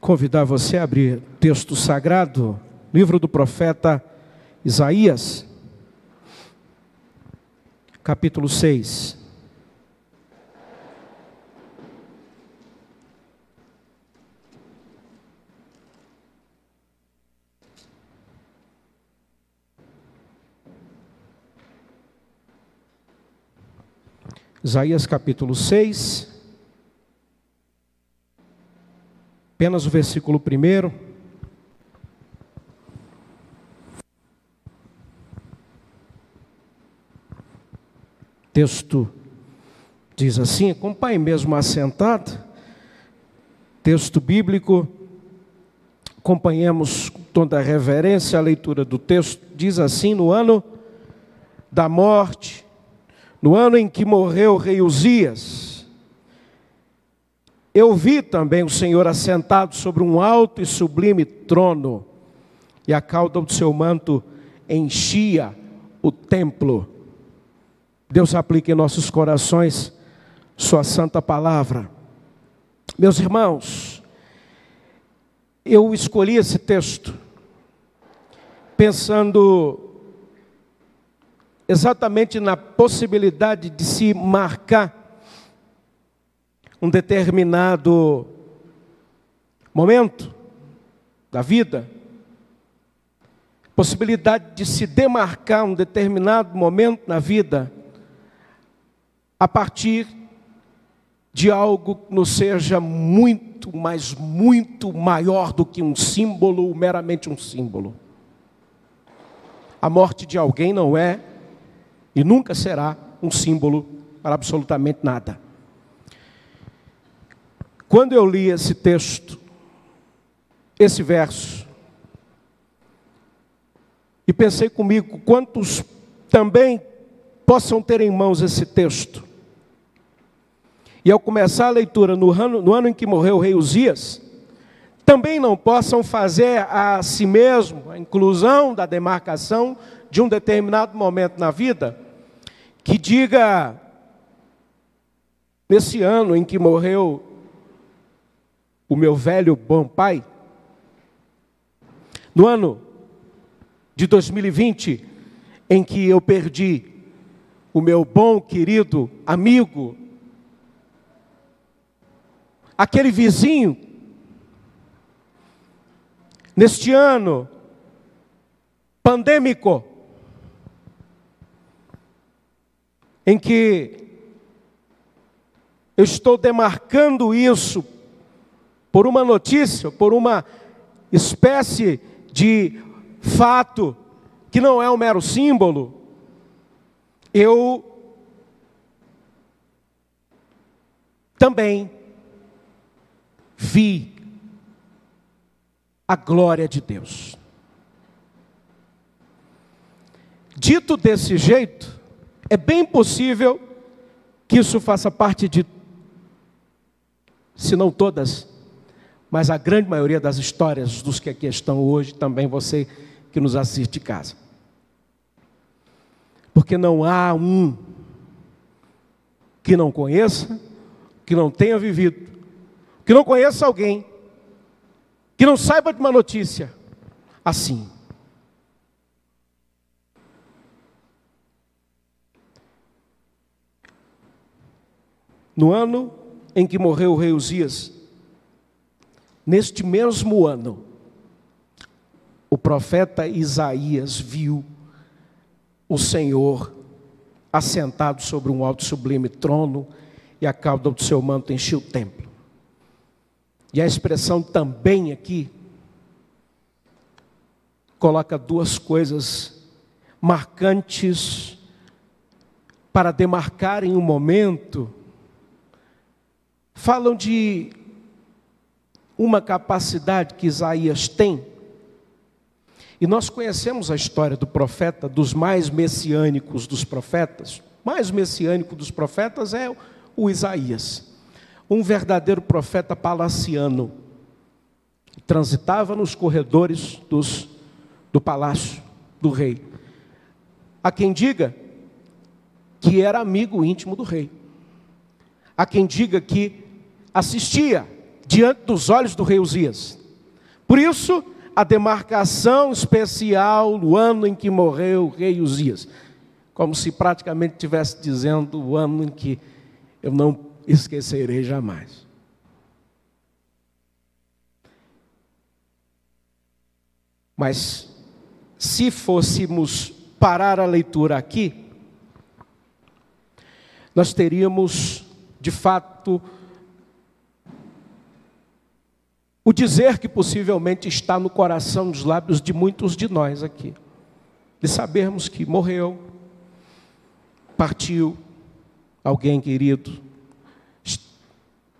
convidar você a abrir texto sagrado, livro do profeta Isaías, capítulo 6. Isaías capítulo 6, apenas o versículo 1. Texto diz assim, acompanhe mesmo assentado, texto bíblico, acompanhemos com toda a reverência a leitura do texto, diz assim: no ano da morte, no ano em que morreu o rei Uzias, eu vi também o Senhor assentado sobre um alto e sublime trono, e a cauda do seu manto enchia o templo. Deus aplique em nossos corações Sua santa palavra. Meus irmãos, eu escolhi esse texto pensando exatamente na possibilidade de se marcar um determinado momento da vida, possibilidade de se demarcar um determinado momento na vida a partir de algo que nos seja muito, mas muito maior do que um símbolo, meramente um símbolo. A morte de alguém não é e nunca será um símbolo para absolutamente nada. Quando eu li esse texto, esse verso, e pensei comigo, quantos também possam ter em mãos esse texto, e ao começar a leitura no ano, no ano em que morreu o rei Uzias, também não possam fazer a si mesmo a inclusão da demarcação de um determinado momento na vida, que diga, nesse ano em que morreu o meu velho bom pai, no ano de 2020, em que eu perdi o meu bom, querido amigo, aquele vizinho, neste ano pandêmico, em que eu estou demarcando isso por uma notícia, por uma espécie de fato que não é um mero símbolo, eu também vi a glória de Deus. Dito desse jeito, é bem possível que isso faça parte de, se não todas, mas a grande maioria das histórias dos que aqui estão hoje, também você que nos assiste de casa. Porque não há um que não conheça, que não tenha vivido, que não conheça alguém, que não saiba de uma notícia assim. No ano em que morreu o rei Uzias, neste mesmo ano, o profeta Isaías viu o Senhor assentado sobre um alto sublime trono e a cauda do seu manto enchia o templo. E a expressão também aqui coloca duas coisas marcantes para demarcarem um momento falam de uma capacidade que Isaías tem. E nós conhecemos a história do profeta, dos mais messiânicos dos profetas. Mais messiânico dos profetas é o Isaías, um verdadeiro profeta palaciano. Transitava nos corredores dos, do palácio do rei. Há quem diga que era amigo íntimo do rei. Há quem diga que assistia diante dos olhos do rei Uzias. Por isso, a demarcação especial no ano em que morreu o rei Uzias. Como se praticamente estivesse dizendo o ano em que eu não esquecerei jamais. Mas se fôssemos parar a leitura aqui, nós teríamos, de fato, o dizer que possivelmente está no coração dos lábios de muitos de nós aqui, de sabermos que morreu, partiu alguém querido,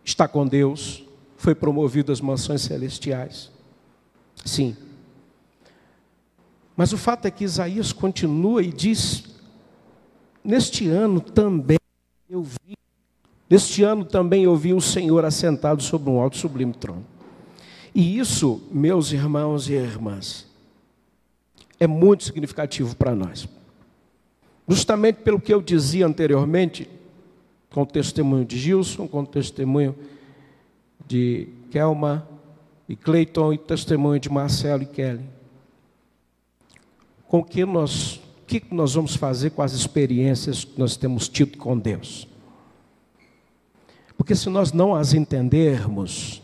está com Deus, foi promovido às mansões celestiais. Sim. Mas o fato é que Isaías continua e diz: Neste ano também eu vi, neste ano também eu vi o Senhor assentado sobre um alto sublime trono. E isso, meus irmãos e irmãs, é muito significativo para nós. Justamente pelo que eu dizia anteriormente, com o testemunho de Gilson, com o testemunho de Kelma e Cleiton e testemunho de Marcelo e Kelly. Com que nós o que nós vamos fazer com as experiências que nós temos tido com Deus? Porque se nós não as entendermos,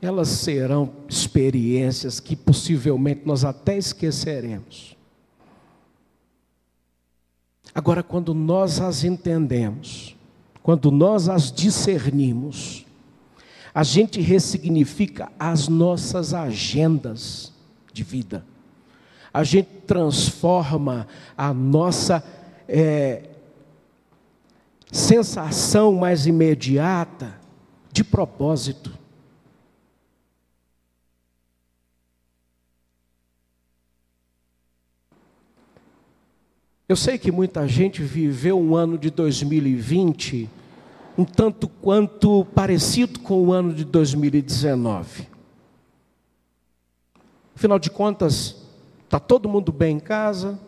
elas serão experiências que possivelmente nós até esqueceremos. Agora, quando nós as entendemos, quando nós as discernimos, a gente ressignifica as nossas agendas de vida a gente transforma a nossa é, sensação mais imediata de propósito. Eu sei que muita gente viveu um ano de 2020 um tanto quanto parecido com o ano de 2019. Afinal de contas, Está todo mundo bem em casa?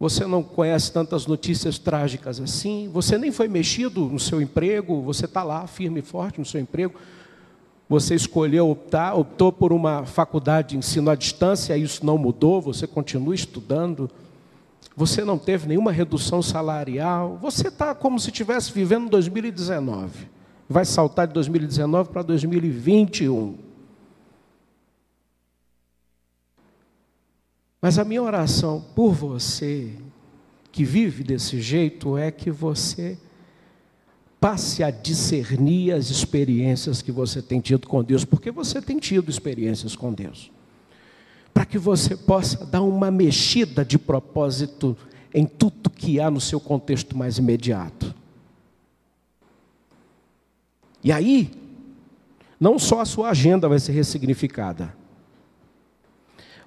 Você não conhece tantas notícias trágicas assim? Você nem foi mexido no seu emprego? Você está lá firme e forte no seu emprego? Você escolheu optar, optou por uma faculdade de ensino à distância, isso não mudou, você continua estudando. Você não teve nenhuma redução salarial. Você está como se estivesse vivendo 2019. Vai saltar de 2019 para 2021. Mas a minha oração por você, que vive desse jeito, é que você passe a discernir as experiências que você tem tido com Deus, porque você tem tido experiências com Deus. Para que você possa dar uma mexida de propósito em tudo que há no seu contexto mais imediato. E aí, não só a sua agenda vai ser ressignificada,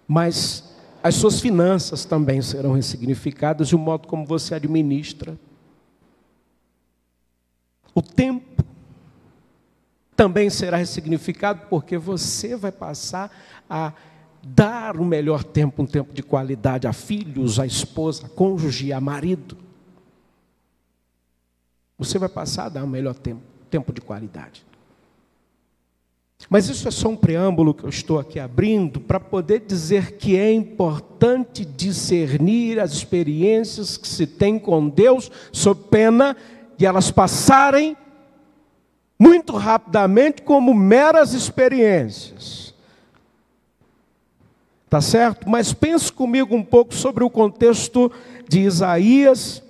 mas as suas finanças também serão ressignificadas e o modo como você administra. O tempo também será ressignificado porque você vai passar a dar o melhor tempo, um tempo de qualidade a filhos, a esposa, a cônjuge, a marido. Você vai passar a dar o melhor tempo, tempo de qualidade. Mas isso é só um preâmbulo que eu estou aqui abrindo para poder dizer que é importante discernir as experiências que se tem com Deus, sob pena de elas passarem muito rapidamente como meras experiências. Tá certo? Mas pense comigo um pouco sobre o contexto de Isaías,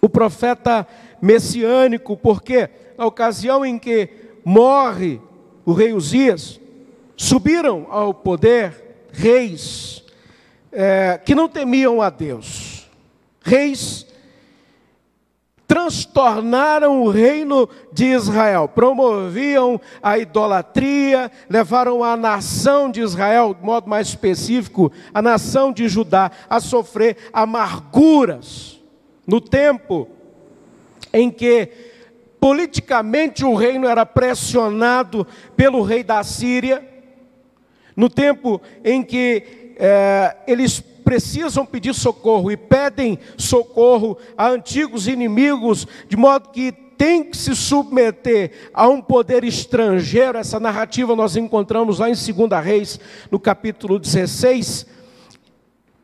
o profeta messiânico, porque na ocasião em que morre o rei Uzias, subiram ao poder reis é, que não temiam a Deus, reis transtornaram o reino de Israel, promoviam a idolatria, levaram a nação de Israel, de modo mais específico, a nação de Judá, a sofrer amarguras. No tempo em que Politicamente, o reino era pressionado pelo rei da Síria, no tempo em que é, eles precisam pedir socorro e pedem socorro a antigos inimigos, de modo que tem que se submeter a um poder estrangeiro, essa narrativa nós encontramos lá em 2 Reis, no capítulo 16.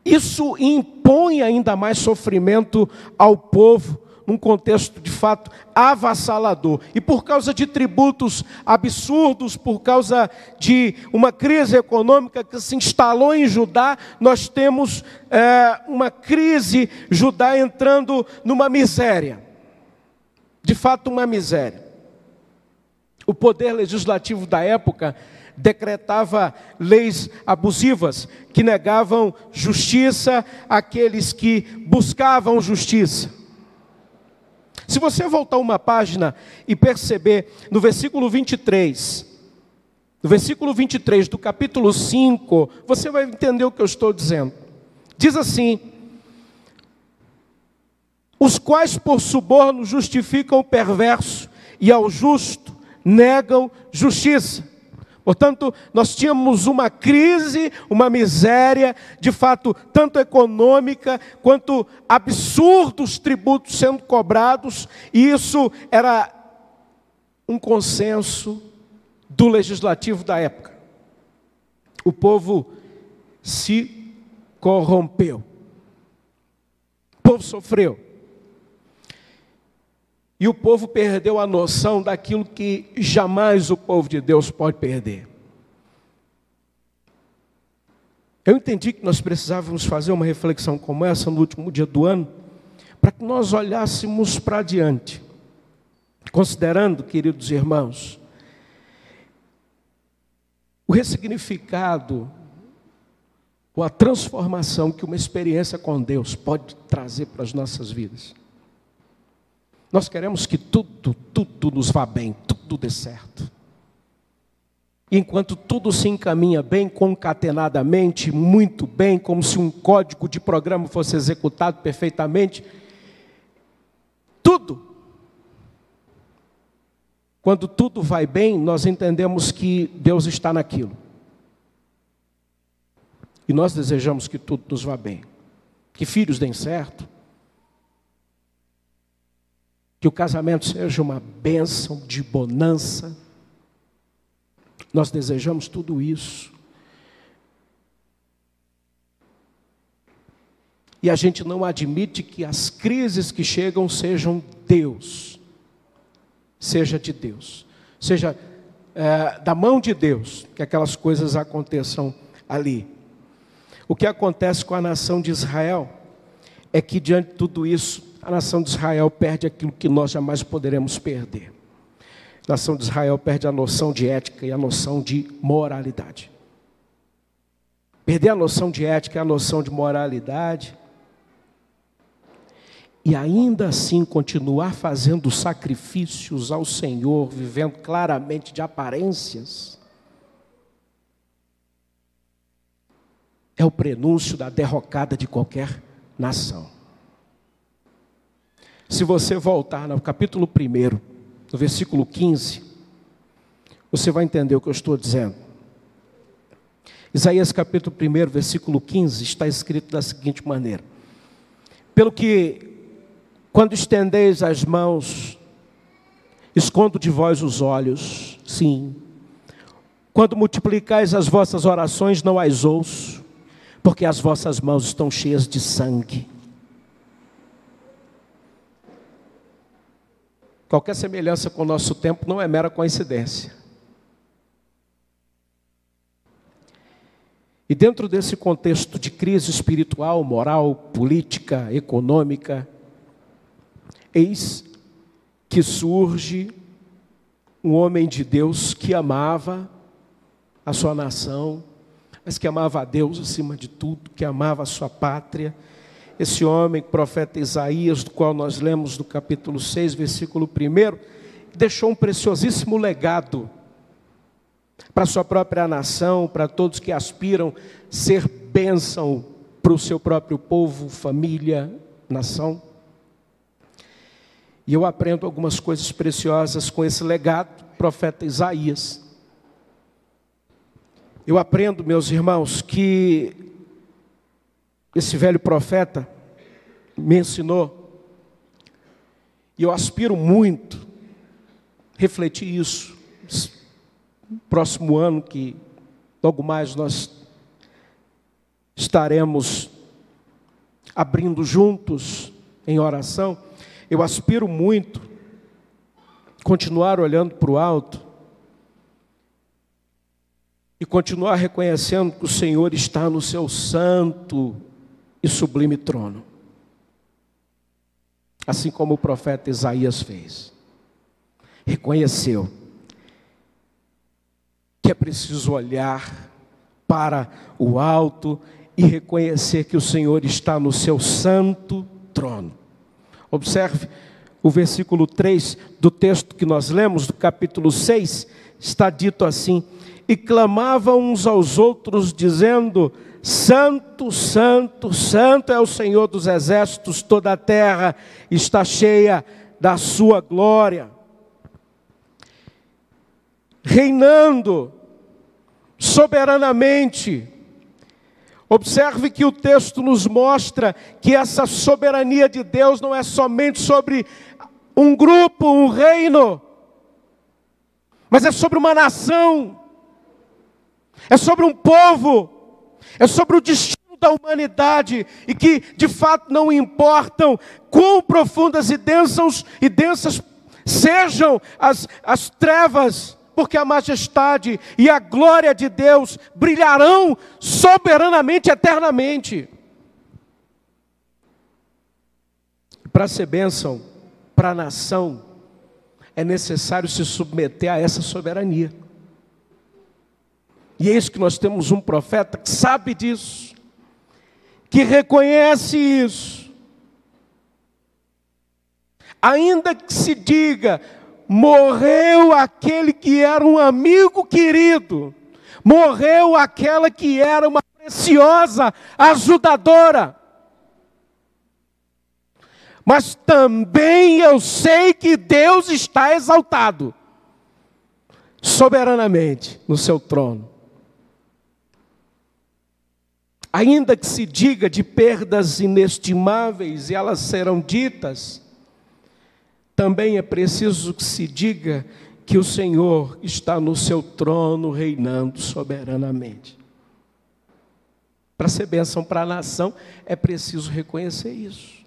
Isso impõe ainda mais sofrimento ao povo num contexto de fato avassalador. E por causa de tributos absurdos, por causa de uma crise econômica que se instalou em Judá, nós temos é, uma crise, Judá entrando numa miséria. De fato, uma miséria. O poder legislativo da época decretava leis abusivas que negavam justiça àqueles que buscavam justiça. Se você voltar uma página e perceber no versículo 23, no versículo 23 do capítulo 5, você vai entender o que eu estou dizendo. Diz assim: Os quais por suborno justificam o perverso e ao justo negam justiça. Portanto, nós tínhamos uma crise, uma miséria, de fato, tanto econômica quanto absurdos tributos sendo cobrados, e isso era um consenso do legislativo da época. O povo se corrompeu. O povo sofreu. E o povo perdeu a noção daquilo que jamais o povo de Deus pode perder. Eu entendi que nós precisávamos fazer uma reflexão como essa no último dia do ano, para que nós olhássemos para adiante, considerando, queridos irmãos, o ressignificado, ou a transformação que uma experiência com Deus pode trazer para as nossas vidas. Nós queremos que tudo, tudo nos vá bem, tudo dê certo. E enquanto tudo se encaminha bem, concatenadamente, muito bem, como se um código de programa fosse executado perfeitamente, tudo. Quando tudo vai bem, nós entendemos que Deus está naquilo. E nós desejamos que tudo nos vá bem. Que filhos deem certo, que o casamento seja uma bênção de bonança. Nós desejamos tudo isso. E a gente não admite que as crises que chegam sejam Deus, seja de Deus, seja é, da mão de Deus, que aquelas coisas aconteçam ali. O que acontece com a nação de Israel é que, diante de tudo isso, a nação de Israel perde aquilo que nós jamais poderemos perder. A nação de Israel perde a noção de ética e a noção de moralidade. Perder a noção de ética e a noção de moralidade, e ainda assim continuar fazendo sacrifícios ao Senhor, vivendo claramente de aparências, é o prenúncio da derrocada de qualquer nação. Se você voltar no capítulo 1, no versículo 15, você vai entender o que eu estou dizendo. Isaías capítulo 1, versículo 15, está escrito da seguinte maneira: Pelo que, quando estendeis as mãos, escondo de vós os olhos, sim. Quando multiplicais as vossas orações, não as ouço, porque as vossas mãos estão cheias de sangue. Qualquer semelhança com o nosso tempo não é mera coincidência. E dentro desse contexto de crise espiritual, moral, política, econômica, eis que surge um homem de Deus que amava a sua nação, mas que amava a Deus acima de tudo, que amava a sua pátria esse homem, profeta Isaías, do qual nós lemos no capítulo 6, versículo 1, deixou um preciosíssimo legado para sua própria nação, para todos que aspiram ser bênção para o seu próprio povo, família, nação. E eu aprendo algumas coisas preciosas com esse legado, profeta Isaías. Eu aprendo, meus irmãos, que esse velho profeta me ensinou. E eu aspiro muito refletir isso. Próximo ano, que logo mais nós estaremos abrindo juntos em oração, eu aspiro muito continuar olhando para o alto e continuar reconhecendo que o Senhor está no seu santo e sublime trono. Assim como o profeta Isaías fez. Reconheceu que é preciso olhar para o alto e reconhecer que o Senhor está no seu santo trono. Observe o versículo 3 do texto que nós lemos, do capítulo 6, está dito assim: E clamavam uns aos outros, dizendo: Santo, Santo, Santo é o Senhor dos exércitos, toda a terra está cheia da sua glória. Reinando soberanamente. Observe que o texto nos mostra que essa soberania de Deus não é somente sobre um grupo, um reino, mas é sobre uma nação, é sobre um povo, é sobre o destino da humanidade e que de fato não importam quão profundas e densas, e densas sejam as, as trevas, porque a majestade e a glória de Deus brilharão soberanamente, eternamente. Para ser bênção, para a nação, é necessário se submeter a essa soberania. E eis que nós temos um profeta que sabe disso, que reconhece isso. Ainda que se diga, morreu aquele que era um amigo querido, morreu aquela que era uma preciosa ajudadora mas também eu sei que Deus está exaltado soberanamente no seu trono. Ainda que se diga de perdas inestimáveis, e elas serão ditas, também é preciso que se diga que o Senhor está no seu trono reinando soberanamente. Para ser bênção para a nação, é preciso reconhecer isso.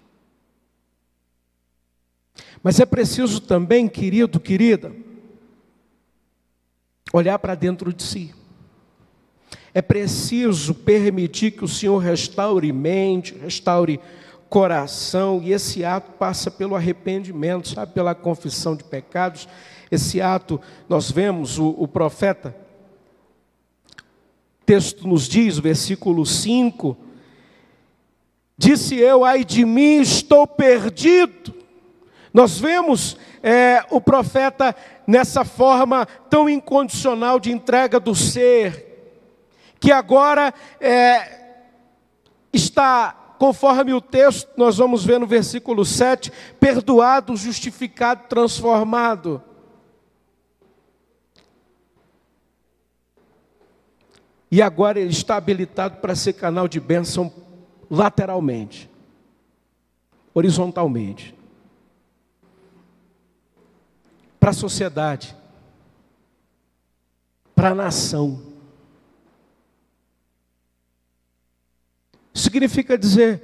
Mas é preciso também, querido, querida, olhar para dentro de si. É preciso permitir que o Senhor restaure mente, restaure coração, e esse ato passa pelo arrependimento, sabe, pela confissão de pecados. Esse ato, nós vemos o, o profeta, texto nos diz, versículo 5, disse eu, ai de mim, estou perdido, nós vemos é, o profeta nessa forma tão incondicional de entrega do ser, que agora é, está, conforme o texto, nós vamos ver no versículo 7, perdoado, justificado, transformado. E agora ele está habilitado para ser canal de bênção lateralmente, horizontalmente para a sociedade, para a nação. Significa dizer,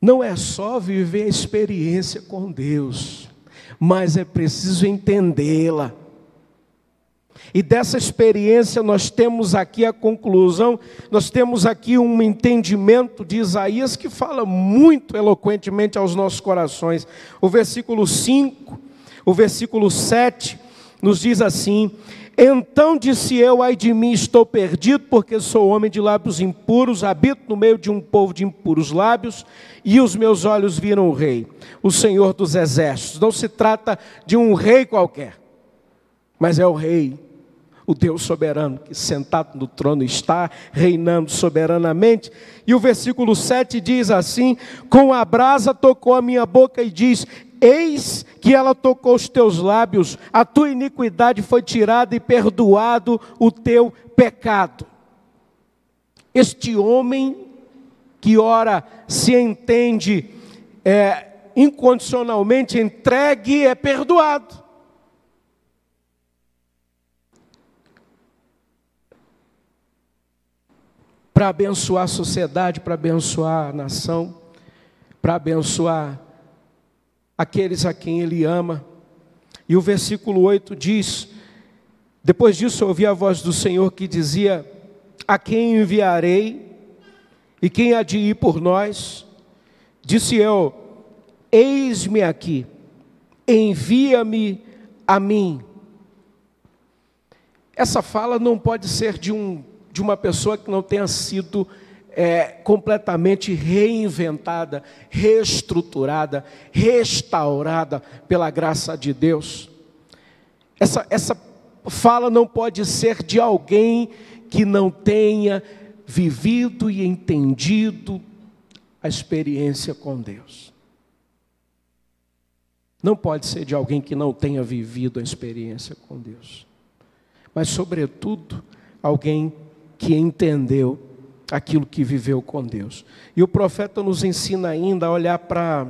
não é só viver a experiência com Deus, mas é preciso entendê-la. E dessa experiência nós temos aqui a conclusão, nós temos aqui um entendimento de Isaías que fala muito eloquentemente aos nossos corações. O versículo 5 o versículo 7 nos diz assim: Então disse eu, ai de mim, estou perdido, porque sou homem de lábios impuros, habito no meio de um povo de impuros lábios, e os meus olhos viram o rei, o Senhor dos exércitos. Não se trata de um rei qualquer, mas é o rei o Deus soberano, que sentado no trono está, reinando soberanamente. E o versículo 7 diz assim: Com a brasa tocou a minha boca e diz: Eis que ela tocou os teus lábios, a tua iniquidade foi tirada e perdoado o teu pecado. Este homem que ora se entende é, incondicionalmente entregue é perdoado. Para abençoar a sociedade, para abençoar a nação, para abençoar aqueles a quem Ele ama. E o versículo 8 diz: Depois disso ouvi a voz do Senhor que dizia: A quem enviarei? E quem há de ir por nós? Disse eu: Eis-me aqui, envia-me a mim. Essa fala não pode ser de, um, de uma pessoa que não tenha sido é, completamente reinventada, reestruturada, restaurada pela graça de Deus. Essa, essa fala não pode ser de alguém que não tenha vivido e entendido a experiência com Deus. Não pode ser de alguém que não tenha vivido a experiência com Deus, mas, sobretudo, alguém que entendeu aquilo que viveu com Deus. E o profeta nos ensina ainda a olhar para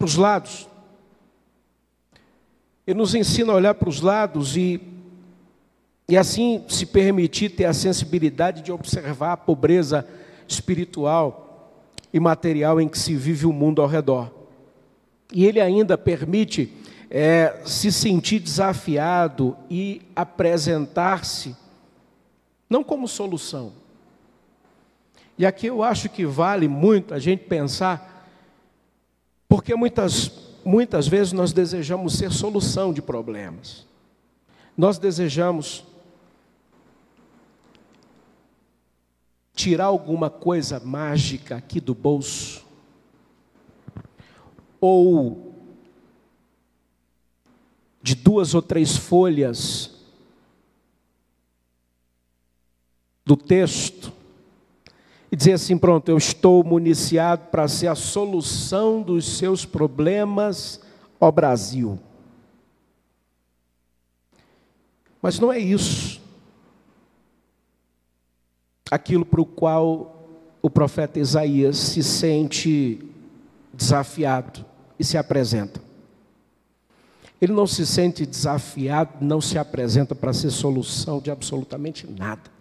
os lados. Ele nos ensina a olhar para os lados e e assim se permitir ter a sensibilidade de observar a pobreza espiritual e material em que se vive o mundo ao redor. E ele ainda permite é, se sentir desafiado e apresentar-se, não como solução. E aqui eu acho que vale muito a gente pensar, porque muitas, muitas vezes nós desejamos ser solução de problemas. Nós desejamos tirar alguma coisa mágica aqui do bolso, ou de duas ou três folhas do texto, e dizer assim: pronto, eu estou municiado para ser a solução dos seus problemas, ó Brasil. Mas não é isso aquilo para o qual o profeta Isaías se sente desafiado e se apresenta. Ele não se sente desafiado, não se apresenta para ser solução de absolutamente nada.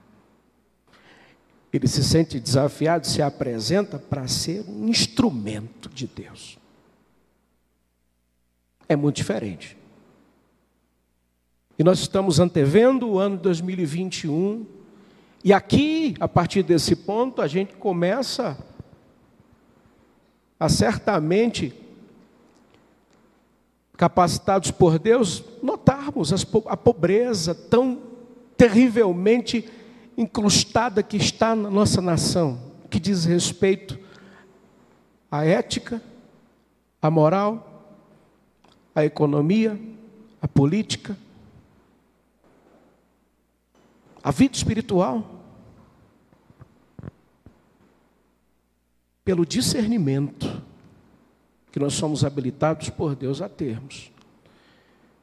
Ele se sente desafiado, se apresenta para ser um instrumento de Deus. É muito diferente. E nós estamos antevendo o ano 2021 e aqui, a partir desse ponto, a gente começa a certamente, capacitados por Deus, notarmos a pobreza tão terrivelmente incrustada que está na nossa nação, que diz respeito à ética, à moral, à economia, à política, à vida espiritual. pelo discernimento que nós somos habilitados por Deus a termos.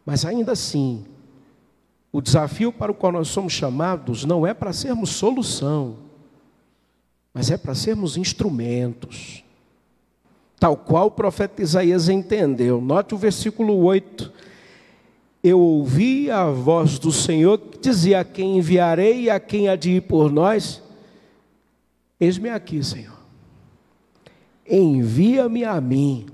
Mas ainda assim, o desafio para o qual nós somos chamados não é para sermos solução, mas é para sermos instrumentos. Tal qual o profeta Isaías entendeu. Note o versículo 8. Eu ouvi a voz do Senhor que dizia: A quem enviarei e a quem há de ir por nós? Eis-me aqui, Senhor envia-me a mim.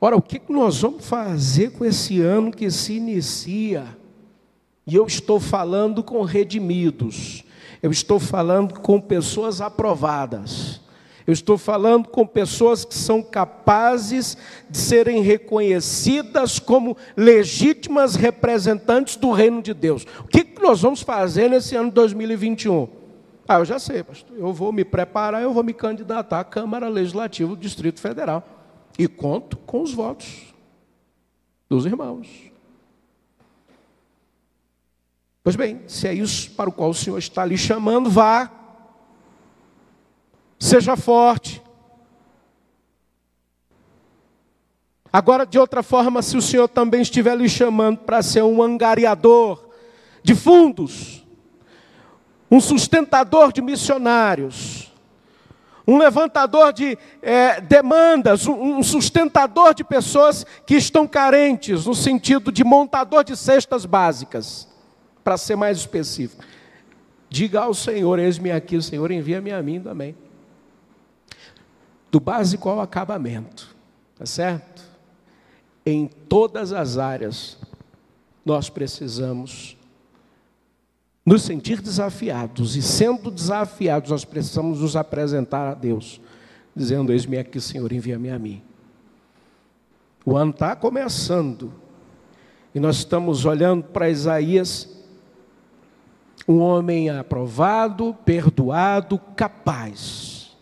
Ora, o que nós vamos fazer com esse ano que se inicia? E eu estou falando com redimidos, eu estou falando com pessoas aprovadas, eu estou falando com pessoas que são capazes de serem reconhecidas como legítimas representantes do reino de Deus. O que nós vamos fazer nesse ano 2021? Ah, eu já sei, pastor. Eu vou me preparar, eu vou me candidatar à Câmara Legislativa do Distrito Federal. E conto com os votos dos irmãos. Pois bem, se é isso para o qual o Senhor está lhe chamando, vá. Seja forte. Agora, de outra forma, se o Senhor também estiver lhe chamando para ser um angariador de fundos, um sustentador de missionários, um levantador de é, demandas, um sustentador de pessoas que estão carentes, no sentido de montador de cestas básicas, para ser mais específico. Diga ao Senhor: Eis-me aqui, o Senhor envia-me a mim também. Do básico ao acabamento, tá certo? Em todas as áreas, nós precisamos nos sentir desafiados, e sendo desafiados, nós precisamos nos apresentar a Deus, dizendo: Eis-me aqui, Senhor, envia-me a mim. O ano está começando, e nós estamos olhando para Isaías, um homem aprovado, perdoado, capaz,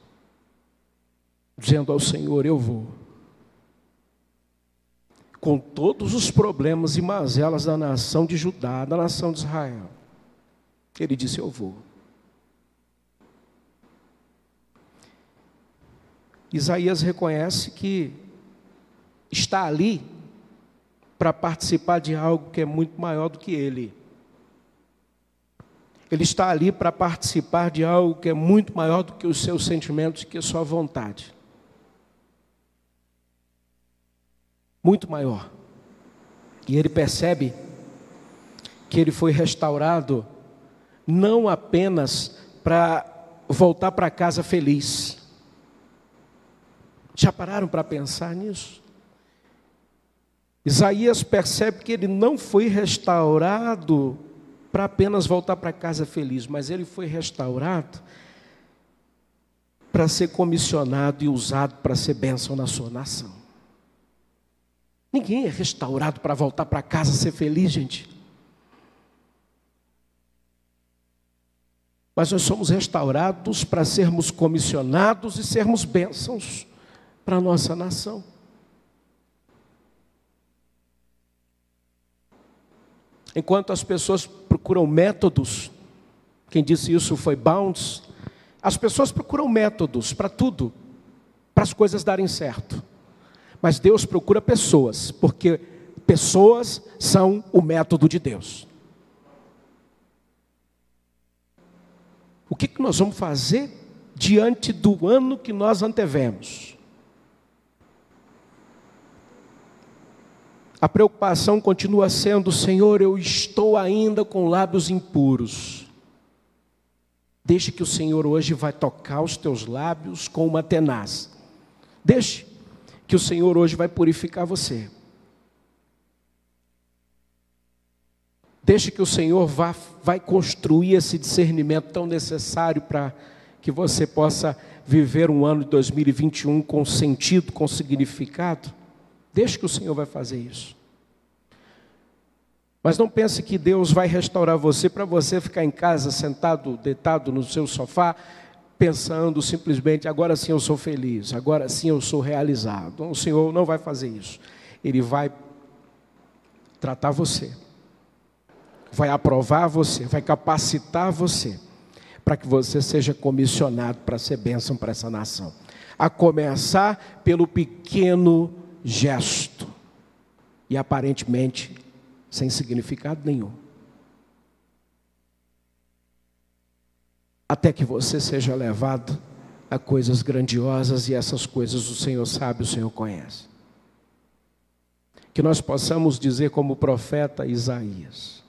dizendo ao Senhor: Eu vou. Com todos os problemas e mazelas da nação de Judá, da nação de Israel. Ele disse: Eu vou. Isaías reconhece que está ali para participar de algo que é muito maior do que ele. Ele está ali para participar de algo que é muito maior do que os seus sentimentos, que a sua vontade. Muito maior. E ele percebe que ele foi restaurado não apenas para voltar para casa feliz. Já pararam para pensar nisso? Isaías percebe que ele não foi restaurado para apenas voltar para casa feliz, mas ele foi restaurado para ser comissionado e usado para ser bênção na sua nação. Ninguém é restaurado para voltar para casa ser feliz, gente. Mas nós somos restaurados para sermos comissionados e sermos bênçãos para a nossa nação. Enquanto as pessoas procuram métodos, quem disse isso foi Bounds, as pessoas procuram métodos para tudo, para as coisas darem certo. Mas Deus procura pessoas, porque pessoas são o método de Deus. O que, que nós vamos fazer diante do ano que nós antevemos? A preocupação continua sendo: Senhor, eu estou ainda com lábios impuros. Deixe que o Senhor hoje vai tocar os teus lábios com uma tenaz. Deixe que o Senhor hoje vai purificar você. Deixe que o Senhor vá, vai construir esse discernimento tão necessário para que você possa viver um ano de 2021 com sentido, com significado. Deixe que o Senhor vai fazer isso. Mas não pense que Deus vai restaurar você para você ficar em casa sentado, deitado no seu sofá, pensando simplesmente agora sim eu sou feliz, agora sim eu sou realizado. O Senhor não vai fazer isso. Ele vai tratar você vai aprovar você, vai capacitar você, para que você seja comissionado para ser bênção para essa nação. A começar pelo pequeno gesto, e aparentemente sem significado nenhum. Até que você seja levado a coisas grandiosas e essas coisas o Senhor sabe, o Senhor conhece. Que nós possamos dizer, como o profeta Isaías: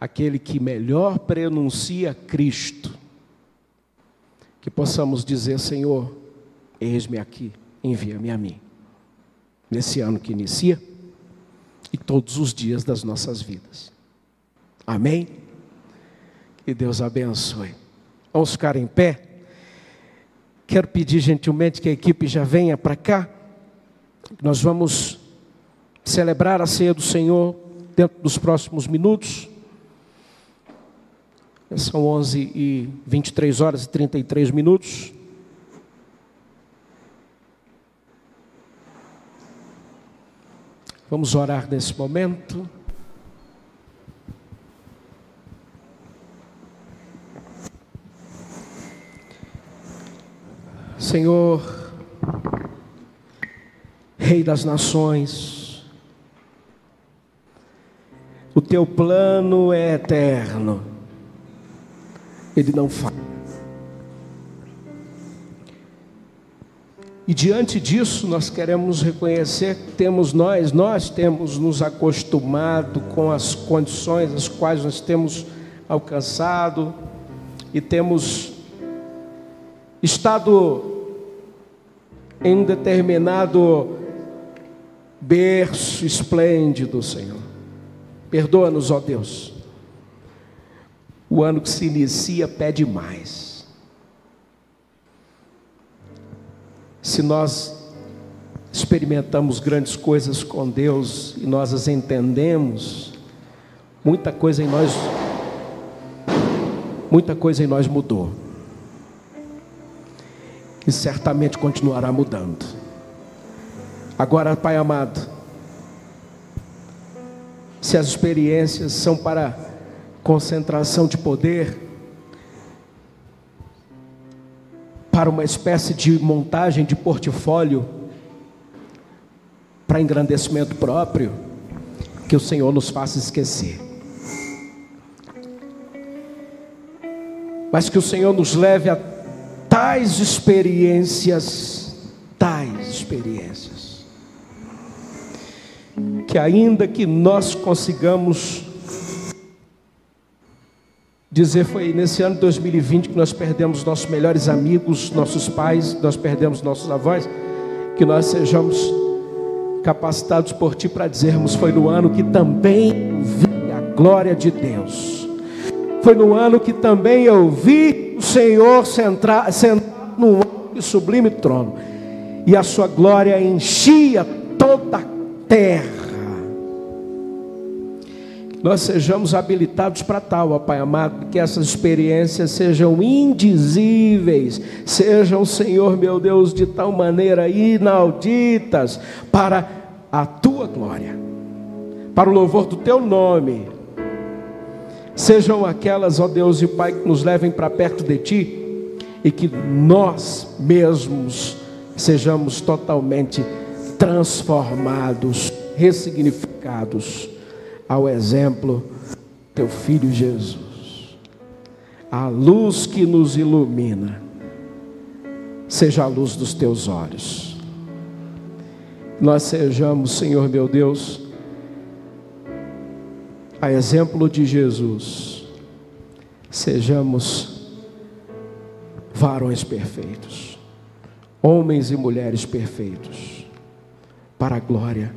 aquele que melhor pronuncia Cristo, que possamos dizer: Senhor, eis-me aqui, envia-me a mim, nesse ano que inicia e todos os dias das nossas vidas. Amém? Que Deus abençoe. Vamos ficar em pé. Quero pedir gentilmente que a equipe já venha para cá. Nós vamos celebrar a ceia do Senhor dentro dos próximos minutos. São 11 e 23 horas e 33 minutos. Vamos orar nesse momento. Senhor, Rei das Nações, o teu plano é eterno ele não faz. E diante disso, nós queremos reconhecer que temos nós, nós temos nos acostumado com as condições as quais nós temos alcançado e temos estado em um determinado berço esplêndido, Senhor. Perdoa-nos, ó Deus. O ano que se inicia pede mais. Se nós experimentamos grandes coisas com Deus e nós as entendemos, muita coisa em nós muita coisa em nós mudou. E certamente continuará mudando. Agora, Pai amado, se as experiências são para concentração de poder, para uma espécie de montagem de portfólio, para engrandecimento próprio, que o Senhor nos faça esquecer. Mas que o Senhor nos leve a tais experiências, tais experiências, que ainda que nós consigamos dizer foi nesse ano de 2020 que nós perdemos nossos melhores amigos, nossos pais, nós perdemos nossos avós, que nós sejamos capacitados por Ti para dizermos: foi no ano que também vi a glória de Deus. Foi no ano que também eu vi o Senhor sentado no alto e sublime trono, e a Sua glória enchia toda a terra. Nós sejamos habilitados para tal, ó Pai amado, que essas experiências sejam indizíveis, sejam, Senhor meu Deus, de tal maneira inauditas para a tua glória, para o louvor do teu nome. Sejam aquelas, ó Deus e Pai, que nos levem para perto de ti e que nós mesmos sejamos totalmente transformados, ressignificados ao exemplo teu filho Jesus. A luz que nos ilumina seja a luz dos teus olhos. Nós sejamos, Senhor meu Deus, a exemplo de Jesus, sejamos varões perfeitos, homens e mulheres perfeitos, para a glória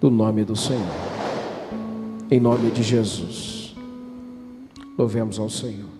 do nome do Senhor. Em nome de Jesus. Louvemos ao Senhor.